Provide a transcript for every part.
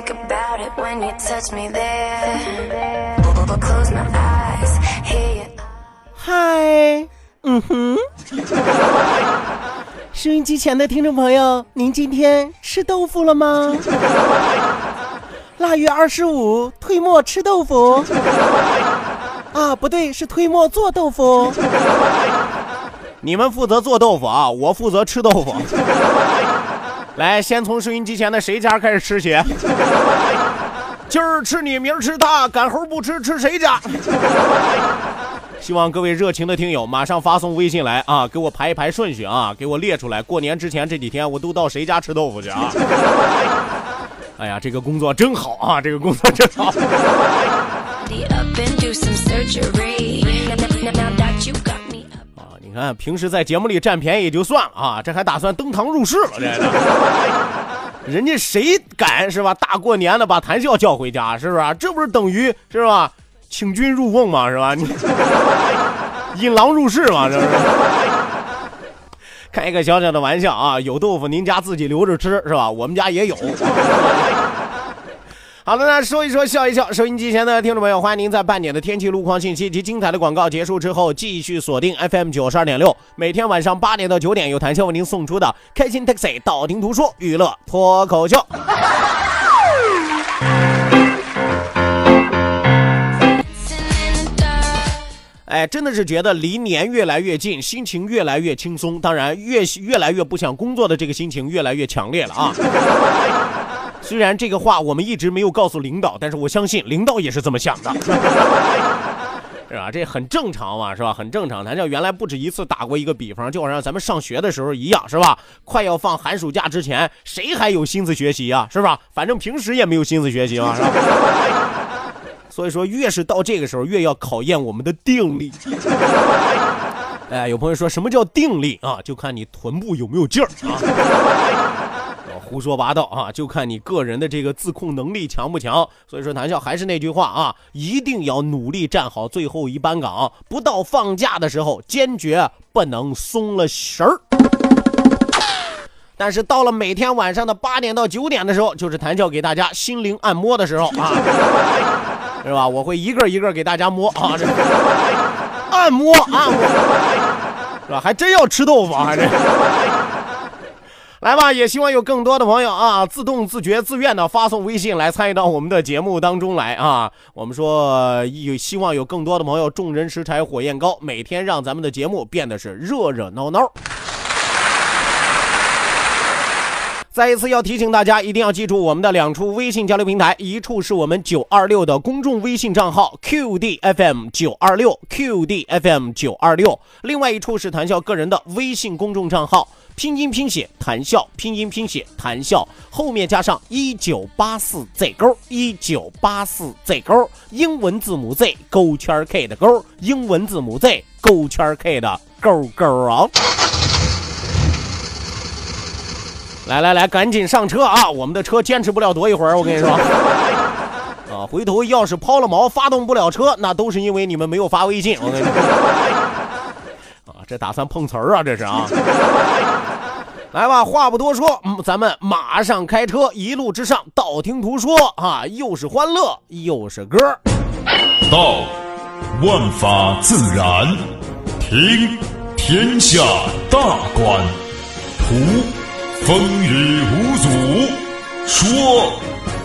Think about it when you touch me there. Close my eyes, hear you. 嗨，嗯哼，收音机前的听众朋友，您今天吃豆腐了吗？腊月二十五，推磨吃豆腐。啊，不对，是推磨做豆腐。你们负责做豆腐啊，我负责吃豆腐。来，先从收音机前的谁家开始吃起？今儿吃你，明儿吃他，赶猴不吃，吃谁家？希望各位热情的听友马上发送微信来啊，给我排一排顺序啊，给我列出来。过年之前这几天我都到谁家吃豆腐去啊？哎呀，这个工作真好啊，这个工作真好。你看，平时在节目里占便宜也就算了啊，这还打算登堂入室了，这 人家谁敢是吧？大过年的把谭笑叫回家，是不是？这不是等于是吧？请君入瓮嘛，是吧？你引狼入室嘛，这是。开个小小的玩笑啊，有豆腐您家自己留着吃是吧？我们家也有。好的，那说一说，笑一笑。收音机前的听众朋友，欢迎您在半点的天气、路况信息及精彩的广告结束之后，继续锁定 FM 九十二点六。每天晚上八点到九点，有谭笑为您送出的开心 Taxi，道听途说娱乐脱口秀。哎，真的是觉得离年越来越近，心情越来越轻松，当然越越来越不想工作的这个心情越来越强烈了啊。虽然这个话我们一直没有告诉领导，但是我相信领导也是这么想的，是吧？这很正常嘛，是吧？很正常。咱这原来不止一次打过一个比方，就好像咱们上学的时候一样，是吧？快要放寒暑假之前，谁还有心思学习啊？是吧？反正平时也没有心思学习嘛，是吧？所以说，越是到这个时候，越要考验我们的定力。哎，有朋友说什么叫定力啊？就看你臀部有没有劲儿啊。胡说八道啊！就看你个人的这个自控能力强不强。所以说，谈笑还是那句话啊，一定要努力站好最后一班岗，不到放假的时候，坚决不能松了神儿。但是到了每天晚上的八点到九点的时候，就是谈笑给大家心灵按摩的时候啊，是吧？我会一个一个给大家摸啊，这按摩按摩，是吧？还真要吃豆腐啊，这。来吧，也希望有更多的朋友啊，自动自觉自愿的发送微信来参与到我们的节目当中来啊。我们说有希望有更多的朋友，众人拾柴火焰高，每天让咱们的节目变得是热热闹闹。再一次要提醒大家，一定要记住我们的两处微信交流平台，一处是我们九二六的公众微信账号 QDFM 九二六 QDFM 九二六，另外一处是谈笑个人的微信公众账号。拼音拼写谈笑，拼音拼写谈笑，后面加上一九八四 Z 勾，一九八四 Z 勾，英文字母 Z 勾圈 K 的勾，英文字母 Z 勾圈 K 的勾勾啊！来来来，赶紧上车啊！我们的车坚持不了多一会儿，我跟你说 啊，回头要是抛了锚，发动不了车，那都是因为你们没有发微信，我跟你说。这打算碰瓷儿啊？这是啊！来吧，话不多说，嗯，咱们马上开车，一路之上，道听途说啊，又是欢乐又是歌。道，万法自然；听，天下大观；图，风雨无阻；说，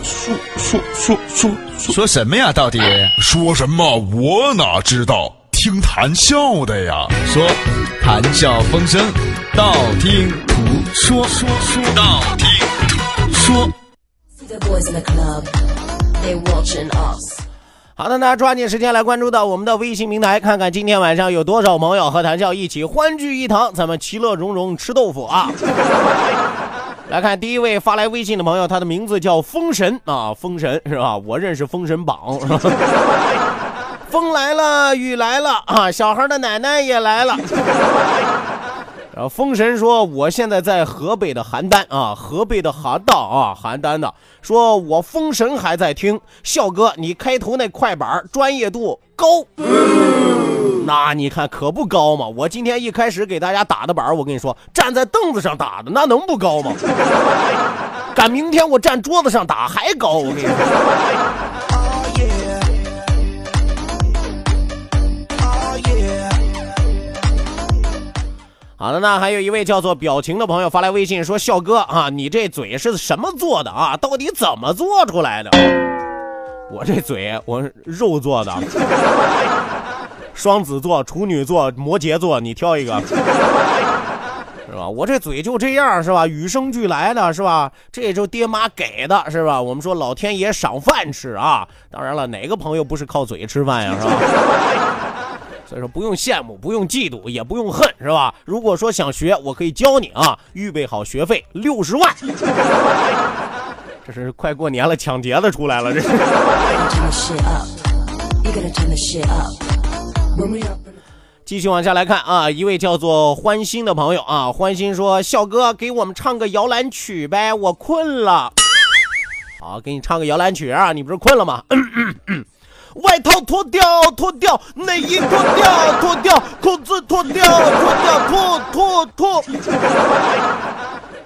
说说说说说什么呀？到底说什么？我哪知道？听谈笑的呀。说谈笑风生，道听途说，说说道听途说。好的，那抓紧时间来关注到我们的微信平台，看看今天晚上有多少朋友和谈笑一起欢聚一堂，咱们其乐融融吃豆腐啊！来看第一位发来微信的朋友，他的名字叫封神啊，封神是吧？我认识封神榜。风来了，雨来了啊，小孩的奶奶也来了。然后风神说：“我现在在河北的邯郸啊，河北的邯郸啊，邯郸的。说我风神还在听，笑哥，你开头那快板专业度高。那你看可不高嘛？我今天一开始给大家打的板，我跟你说，站在凳子上打的，那能不高吗？赶明天我站桌子上打还高，我跟你说。”好的，那还有一位叫做表情的朋友发来微信说：“笑哥啊，你这嘴是什么做的啊？到底怎么做出来的？”我这嘴我肉做的，双子座、处女座、摩羯座，你挑一个，是吧？我这嘴就这样，是吧？与生俱来的是吧？这就爹妈给的，是吧？我们说老天爷赏饭吃啊，当然了，哪个朋友不是靠嘴吃饭呀，是吧？所以说不用羡慕，不用嫉妒，也不用恨，是吧？如果说想学，我可以教你啊，预备好学费六十万。这是快过年了，抢劫的出来了，这是。继续往下来看啊，一位叫做欢心的朋友啊，欢心说：“笑哥，给我们唱个摇篮曲呗，我困了。”好，给你唱个摇篮曲啊，你不是困了吗？外套脱掉，脱掉，内衣脱掉，脱掉，裤子脱掉，脱掉，脱脱脱。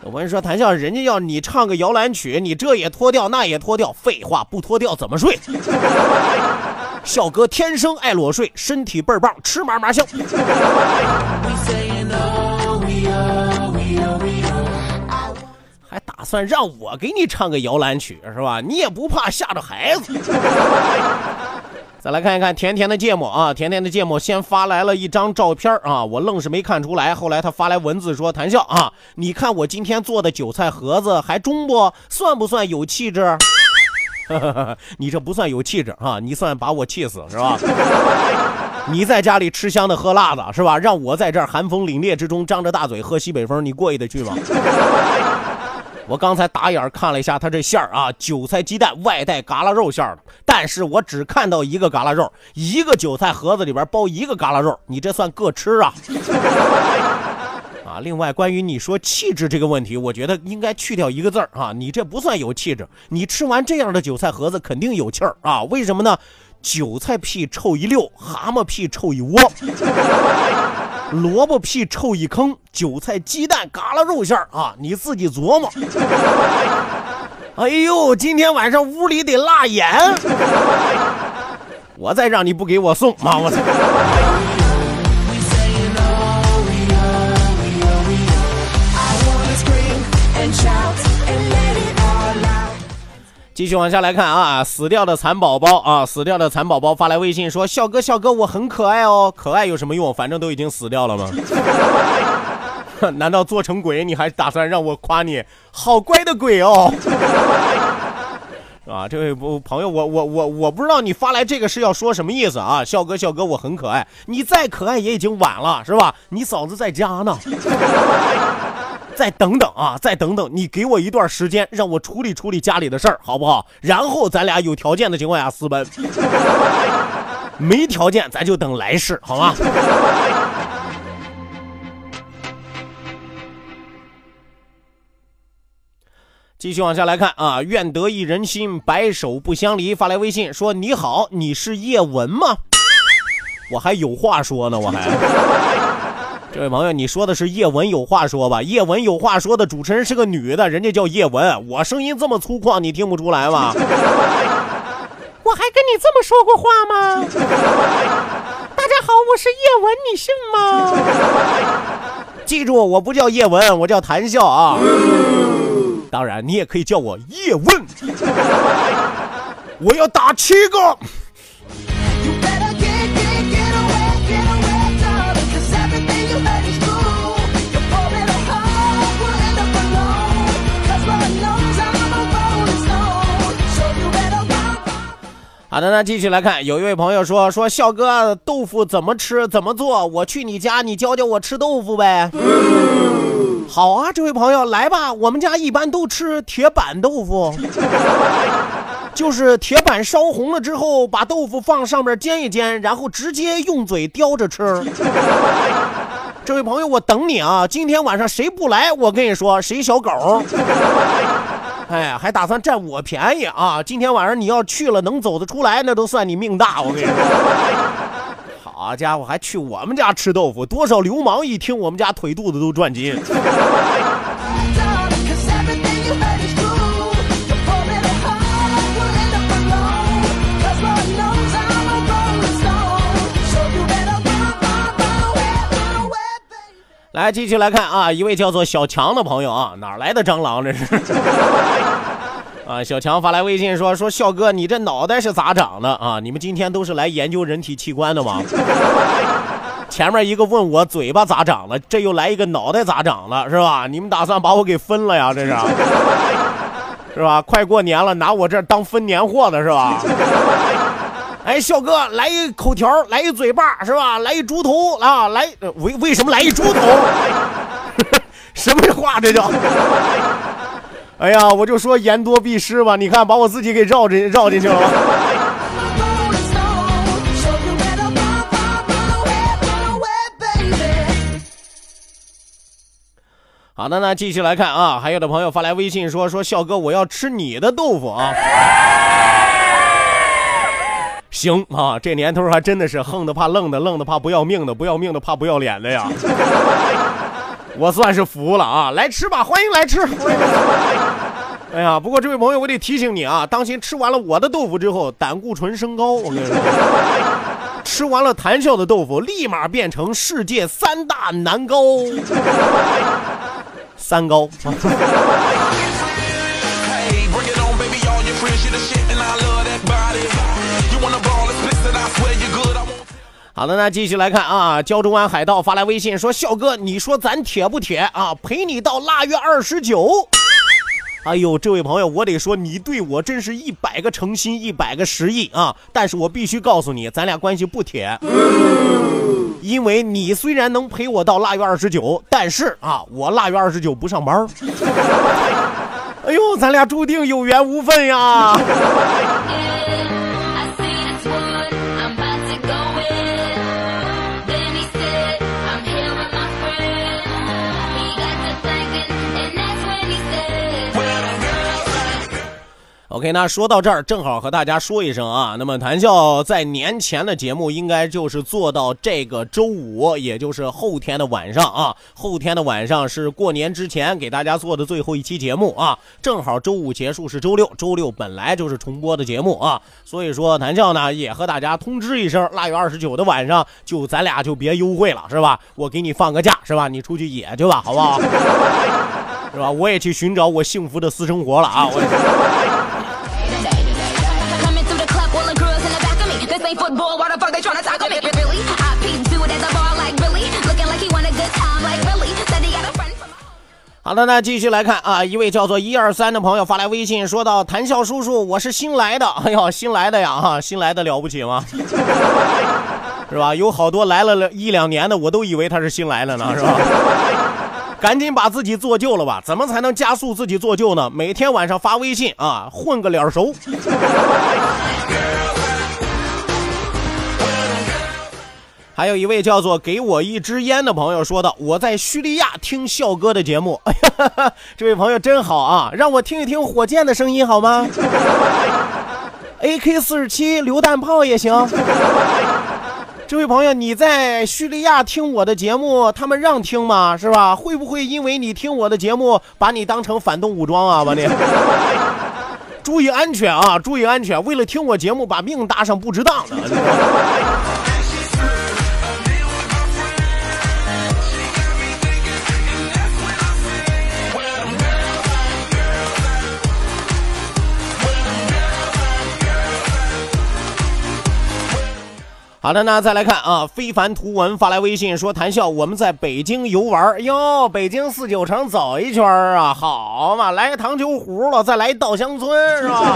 我跟你说，谭笑，人家要你唱个摇篮曲，你这也脱掉，那也脱掉，废话，不脱掉怎么睡？笑哥天生爱裸睡，身体倍儿棒，吃嘛嘛香。还打算让我给你唱个摇篮曲是吧？你也不怕吓着孩子？再来看一看甜甜的芥末啊，甜甜的芥末先发来了一张照片啊，我愣是没看出来。后来他发来文字说：“谈笑啊，你看我今天做的韭菜盒子还中不？算不算有气质？” 你这不算有气质啊，你算把我气死是吧？你在家里吃香的喝辣的是吧？让我在这寒风凛冽之中张着大嘴喝西北风，你过意得去吗？我刚才打眼看了一下它这馅儿啊，韭菜鸡蛋外带嘎啦肉馅儿的，但是我只看到一个嘎啦肉，一个韭菜盒子里边包一个嘎啦肉，你这算各吃啊？啊，另外关于你说气质这个问题，我觉得应该去掉一个字儿啊，你这不算有气质，你吃完这样的韭菜盒子肯定有气儿啊？为什么呢？韭菜屁臭一溜，蛤蟆屁臭一窝。萝卜屁臭一坑，韭菜鸡蛋嘎啦肉馅儿啊，你自己琢磨。哎呦，今天晚上屋里得辣眼，我再让你不给我送，妈我操！继续往下来看啊，死掉的蚕宝宝啊，死掉的蚕宝宝发来微信说：“笑哥，笑哥，我很可爱哦，可爱有什么用？反正都已经死掉了吗？难道做成鬼你还打算让我夸你好乖的鬼哦？” 啊，这位朋友，我我我我不知道你发来这个是要说什么意思啊？笑哥，笑哥，我很可爱，你再可爱也已经晚了，是吧？你嫂子在家呢。再等等啊，再等等，你给我一段时间，让我处理处理家里的事儿，好不好？然后咱俩有条件的情况下私奔，没条件咱就等来世，好吗？继续往下来看啊，愿得一人心，白首不相离。发来微信说：“你好，你是叶文吗？”我还有话说呢，我还。这位朋友，你说的是叶文有话说吧？叶文有话说的主持人是个女的，人家叫叶文。我声音这么粗犷，你听不出来吗？我还跟你这么说过话吗？大家好，我是叶文，你信吗？记住，我不叫叶文，我叫谭笑啊。当然，你也可以叫我叶问。我要打七个。好的，那继续来看，有一位朋友说说笑哥，豆腐怎么吃，怎么做？我去你家，你教教我吃豆腐呗。好啊，这位朋友来吧，我们家一般都吃铁板豆腐，就是铁板烧红了之后，把豆腐放上面煎一煎，然后直接用嘴叼着吃。这位朋友，我等你啊！今天晚上谁不来，我跟你说谁小狗。哎，还打算占我便宜啊！今天晚上你要去了，能走得出来，那都算你命大。我跟你说，好家伙，还去我们家吃豆腐，多少流氓一听我们家腿肚子都转筋。来，继续来看啊，一位叫做小强的朋友啊，哪来的蟑螂这是？啊，小强发来微信说：“说笑哥，你这脑袋是咋长的啊？你们今天都是来研究人体器官的吗？前面一个问我嘴巴咋长的，这又来一个脑袋咋长的，是吧？你们打算把我给分了呀？这是，是吧？快过年了，拿我这当分年货的是吧？哎，笑哥，来一口条，来一嘴巴，是吧？来一猪头啊！来，为为什么来一猪头？什么话这叫？”哎呀，我就说言多必失吧，你看把我自己给绕进绕进去了。好的，那继续来看啊，还有的朋友发来微信说说笑哥，我要吃你的豆腐啊。行啊，这年头还真的是横的怕愣的，愣的怕不要命的，不要命的怕不要脸的呀。我算是服了啊！来吃吧，欢迎来吃。哎呀，不过这位朋友，我得提醒你啊，当心吃完了我的豆腐之后，胆固醇升高。我跟你说，吃完了谈笑的豆腐，立马变成世界三大男高，三高。好的，那继续来看啊，胶州湾海盗发来微信说：“笑哥，你说咱铁不铁啊？陪你到腊月二十九。”哎呦，这位朋友，我得说你对我真是一百个诚心，一百个实意啊！但是我必须告诉你，咱俩关系不铁，因为你虽然能陪我到腊月二十九，但是啊，我腊月二十九不上班。哎呦，咱俩注定有缘无分呀。！OK，那说到这儿，正好和大家说一声啊。那么谈笑在年前的节目应该就是做到这个周五，也就是后天的晚上啊。后天的晚上是过年之前给大家做的最后一期节目啊。正好周五结束是周六，周六本来就是重播的节目啊。所以说谈笑呢也和大家通知一声，腊月二十九的晚上就咱俩就别幽会了，是吧？我给你放个假，是吧？你出去野去吧，好不好？是吧？我也去寻找我幸福的私生活了啊！我也。好的，那继续来看啊，一位叫做一二三的朋友发来微信，说到：“谈笑叔叔，我是新来的，哎呦，新来的呀，哈，新来的了不起吗？是吧？有好多来了一两年的，我都以为他是新来的呢，是吧？赶紧把自己做旧了吧？怎么才能加速自己做旧呢？每天晚上发微信啊，混个脸熟。”还有一位叫做“给我一支烟”的朋友说道：“我在叙利亚听笑哥的节目。”哎呀，这位朋友真好啊！让我听一听火箭的声音好吗？AK 四十七榴弹炮也行。这位朋友，你在叙利亚听我的节目，他们让听吗？是吧？会不会因为你听我的节目，把你当成反动武装啊？把你注意安全啊！注意安全！为了听我节目，把命搭上不值当的。好的，那再来看啊，非凡图文发来微信说：“谈笑，我们在北京游玩哟，北京四九城走一圈啊，好嘛，来个糖球葫芦，再来一稻香村是吧？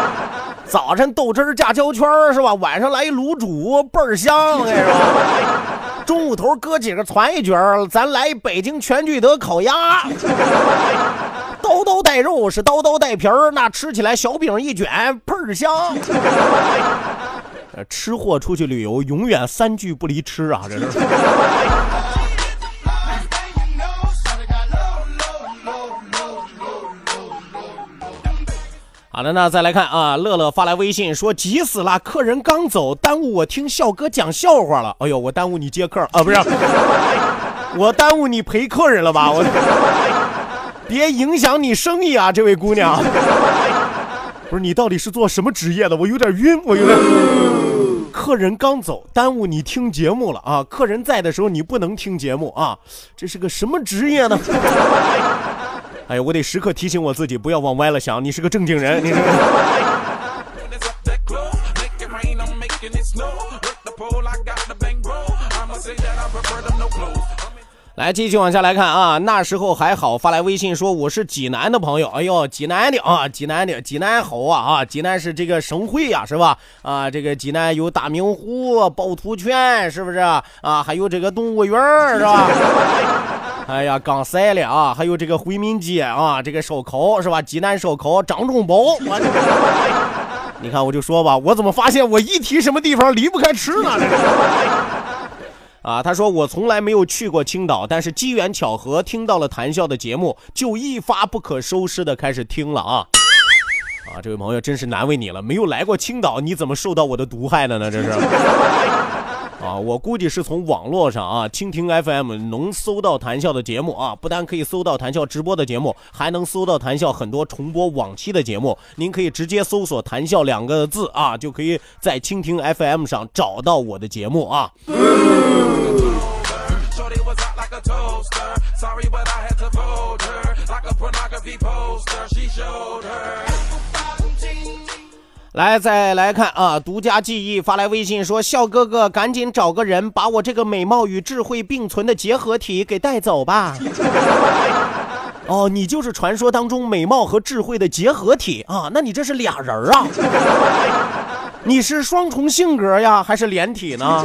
早晨豆汁儿加焦圈是吧？晚上来一卤煮，倍儿香，我跟你说。中午头哥几个攒一卷咱来一北京全聚德烤鸭，刀刀带肉是刀刀带皮儿，那吃起来小饼一卷，倍儿香。”呃，吃货出去旅游永远三句不离吃啊，这是。好的，那再来看啊，乐乐发来微信说急死了，客人刚走，耽误我听笑哥讲笑话了。哎呦，我耽误你接客啊，不是，我耽误你陪客人了吧？我，别影响你生意啊，这位姑娘。不是你到底是做什么职业的？我有点晕，我有点。客人刚走，耽误你听节目了啊！客人在的时候你不能听节目啊！这是个什么职业呢？哎呀，我得时刻提醒我自己，不要往歪了想。你是个正经人，你是。来继续往下来看啊，那时候还好，发来微信说我是济南的朋友，哎呦，济南的啊，济南的，济南好啊啊，济南是这个省会呀，是吧？啊，这个济南有大明湖、趵突泉，是不是啊？还有这个动物园是吧？哎呀，刚塞了啊，还有这个回民街啊，这个烧烤是吧？济南烧烤，张中宝，你看我就说吧，我怎么发现我一提什么地方离不开吃呢？啊，他说我从来没有去过青岛，但是机缘巧合听到了谈笑的节目，就一发不可收拾的开始听了啊！啊，这位朋友真是难为你了，没有来过青岛，你怎么受到我的毒害的呢？这是。啊，我估计是从网络上啊，蜻蜓 FM 能搜到谈笑的节目啊，不但可以搜到谈笑直播的节目，还能搜到谈笑很多重播往期的节目。您可以直接搜索“谈笑”两个字啊，就可以在蜻蜓 FM 上找到我的节目啊。来，再来看啊！独家记忆发来微信说：“笑哥哥，赶紧找个人把我这个美貌与智慧并存的结合体给带走吧。”哦，你就是传说当中美貌和智慧的结合体啊？那你这是俩人啊？你是双重性格呀，还是连体呢？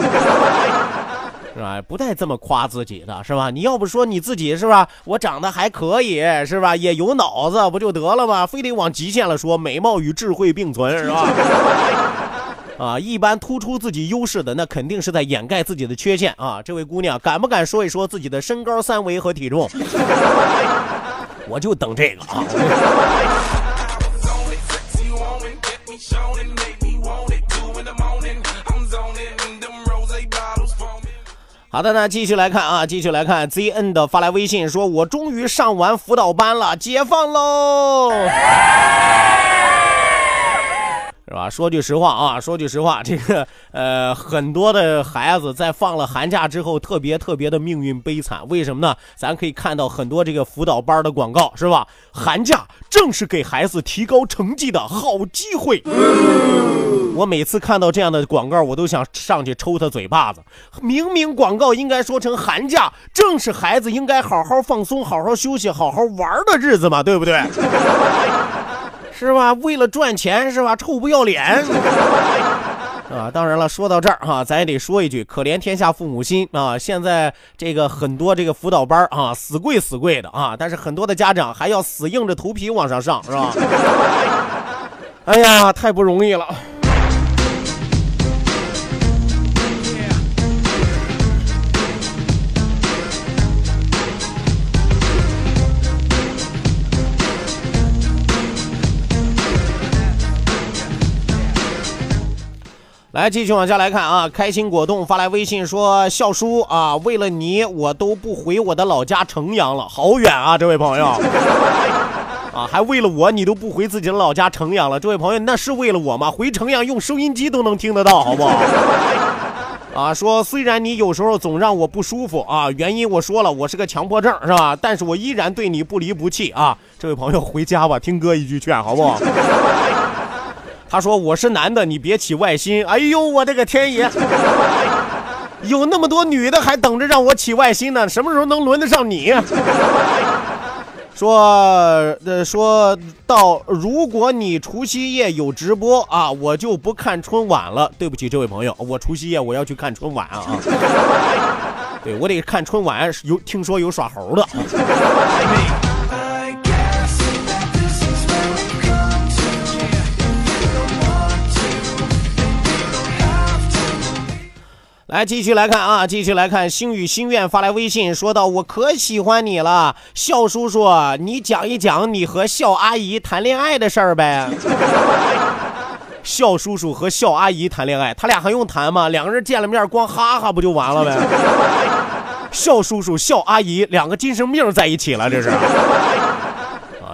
是吧？不带这么夸自己的，是吧？你要不说你自己是吧？我长得还可以，是吧？也有脑子，不就得了吗？非得往极限了说，美貌与智慧并存，是吧？啊，一般突出自己优势的，那肯定是在掩盖自己的缺陷啊！这位姑娘，敢不敢说一说自己的身高、三围和体重？我就等这个啊！好的，那继续来看啊，继续来看，ZN 的发来微信说：“我终于上完辅导班了，解放喽！”是吧？说句实话啊，说句实话，这个呃，很多的孩子在放了寒假之后，特别特别的命运悲惨。为什么呢？咱可以看到很多这个辅导班的广告，是吧？寒假正是给孩子提高成绩的好机会。我每次看到这样的广告，我都想上去抽他嘴巴子。明明广告应该说成寒假正是孩子应该好好放松、好好休息、好好玩的日子嘛，对不对？是吧？为了赚钱是吧？臭不要脸啊！当然了，说到这儿哈，咱也得说一句：可怜天下父母心啊！现在这个很多这个辅导班啊，死贵死贵的啊，但是很多的家长还要死硬着头皮往上上，是吧？哎呀，太不容易了。来，继续往下来看啊！开心果冻发来微信说：“笑叔啊，为了你，我都不回我的老家城阳了，好远啊！这位朋友，啊，还为了我，你都不回自己的老家城阳了，这位朋友，那是为了我吗？回城阳用收音机都能听得到，好不好？啊，说虽然你有时候总让我不舒服啊，原因我说了，我是个强迫症，是吧？但是我依然对你不离不弃啊！这位朋友，回家吧，听哥一句劝，好不好？” 他说我是男的，你别起外心。哎呦，我的个天爷！有那么多女的还等着让我起外心呢，什么时候能轮得上你？说，呃，说到如果你除夕夜有直播啊，我就不看春晚了。对不起，这位朋友，我除夕夜我要去看春晚啊！对我得看春晚，有听说有耍猴的。来，继续来看啊，继续来看。星宇心愿发来微信，说道：“我可喜欢你了，笑叔叔，你讲一讲你和笑阿姨谈恋爱的事儿呗。”笑叔叔和笑阿姨谈恋爱，他俩还用谈吗？两个人见了面，光哈哈不就完了呗？笑叔叔、笑阿姨两个精神病在一起了，这是。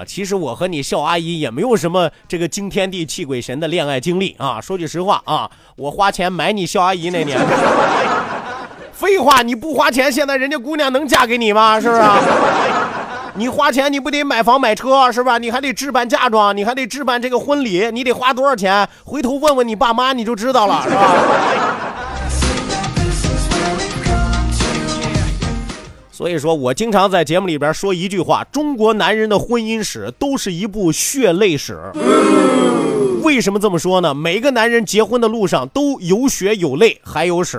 其实我和你笑阿姨也没有什么这个惊天地泣鬼神的恋爱经历啊！说句实话啊，我花钱买你笑阿姨那年，废话，你不花钱，现在人家姑娘能嫁给你吗？是不是？你花钱你不得买房买车是吧？你还得置办嫁妆，你还得置办这个婚礼，你得花多少钱？回头问问你爸妈你就知道了，是吧？所以说我经常在节目里边说一句话：中国男人的婚姻史都是一部血泪史。为什么这么说呢？每个男人结婚的路上都有血有泪，还有屎。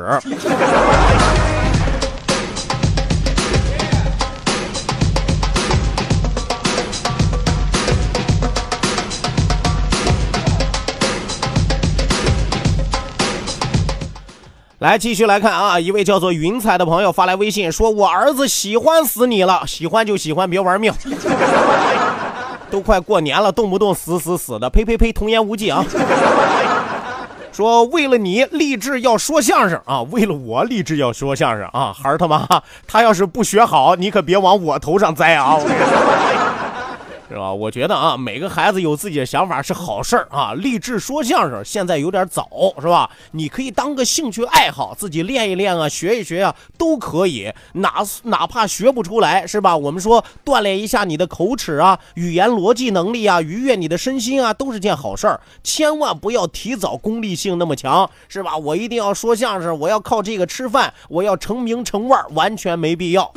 来继续来看啊，一位叫做云彩的朋友发来微信说：“我儿子喜欢死你了，喜欢就喜欢，别玩命。都快过年了，动不动死死死的，呸呸呸，童言无忌啊。”说为了你立志要说相声啊，为了我立志要说相声啊，孩儿他妈，他要是不学好，你可别往我头上栽啊。是吧？我觉得啊，每个孩子有自己的想法是好事儿啊。励志说相声现在有点早，是吧？你可以当个兴趣爱好，自己练一练啊，学一学啊，都可以。哪哪怕学不出来，是吧？我们说锻炼一下你的口齿啊，语言逻辑能力啊，愉悦你的身心啊，都是件好事儿。千万不要提早功利性那么强，是吧？我一定要说相声，我要靠这个吃饭，我要成名成腕，完全没必要。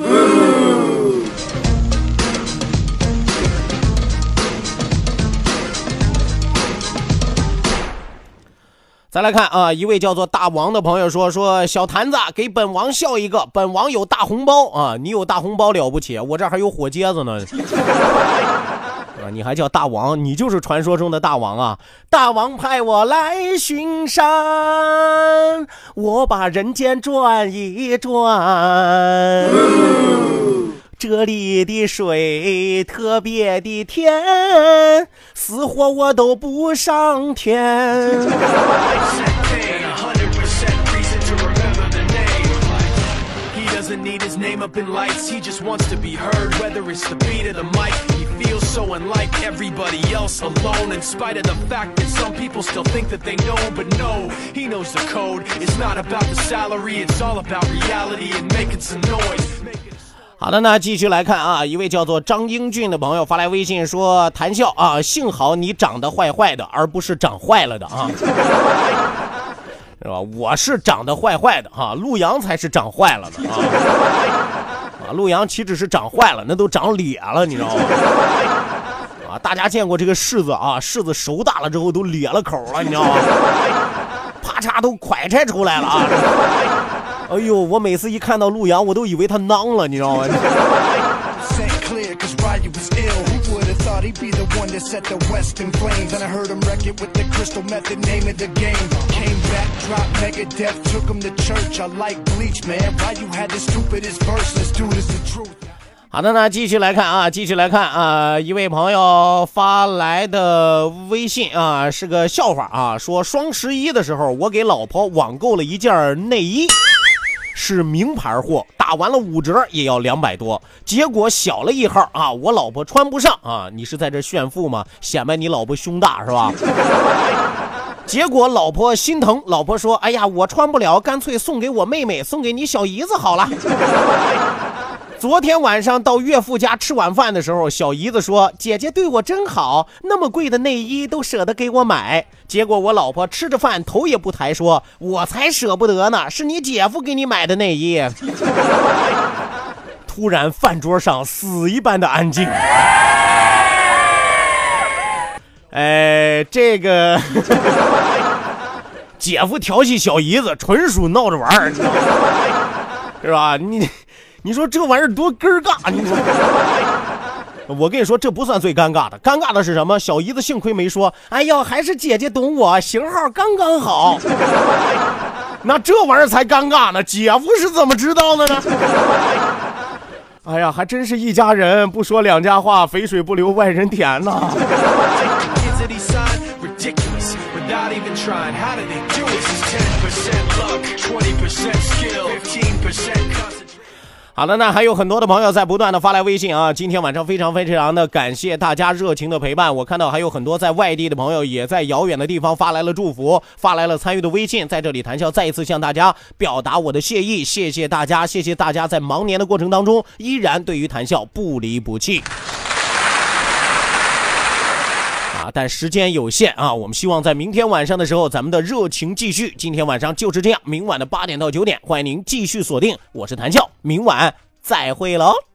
再来看啊，一位叫做大王的朋友说：“说小坛子给本王笑一个，本王有大红包啊！你有大红包了不起，我这还有火疖子呢。啊，你还叫大王？你就是传说中的大王啊！大王派我来巡山，我把人间转一转。”这里的水特别的甜，死活我都不上天。 好的，那继续来看啊，一位叫做张英俊的朋友发来微信说：“谈笑啊，幸好你长得坏坏的，而不是长坏了的啊，是吧？我是长得坏坏的哈，陆阳才是长坏了的啊，啊，陆阳岂止是长坏了，那都长咧了，你知道吗？啊，大家见过这个柿子啊，柿子熟大了之后都咧了口了，你知道吗？啪嚓都快拆出来了啊。”哎呦，我每次一看到陆阳，我都以为他囊了，你知道吗？好的那，继续来看啊，继续来看啊，一位朋友发来的微信啊，是个笑话啊，说双十一的时候，我给老婆网购了一件内衣。是名牌货，打完了五折也要两百多，结果小了一号啊，我老婆穿不上啊，你是在这炫富吗？显摆你老婆胸大是吧？结果老婆心疼，老婆说：“哎呀，我穿不了，干脆送给我妹妹，送给你小姨子好了。”昨天晚上到岳父家吃晚饭的时候，小姨子说：“姐姐对我真好，那么贵的内衣都舍得给我买。”结果我老婆吃着饭头也不抬，说：“我才舍不得呢，是你姐夫给你买的内衣。” 突然，饭桌上死一般的安静。哎，这个 姐夫调戏小姨子，纯属闹着玩儿，是吧？你。你说这玩意儿多尴尬！你说，我跟你说，这不算最尴尬的，尴尬的是什么？小姨子幸亏没说，哎呦，还是姐姐懂我，型号刚刚好。那这玩意儿才尴尬呢，姐夫是怎么知道的呢？哎呀，还真是一家人，不说两家话，肥水不流外人田呐。好的，那还有很多的朋友在不断的发来微信啊。今天晚上非常非常的感谢大家热情的陪伴。我看到还有很多在外地的朋友也在遥远的地方发来了祝福，发来了参与的微信。在这里，谈笑再一次向大家表达我的谢意，谢谢大家，谢谢大家在忙年的过程当中依然对于谈笑不离不弃。但时间有限啊，我们希望在明天晚上的时候，咱们的热情继续。今天晚上就是这样，明晚的八点到九点，欢迎您继续锁定。我是谭笑，明晚再会喽。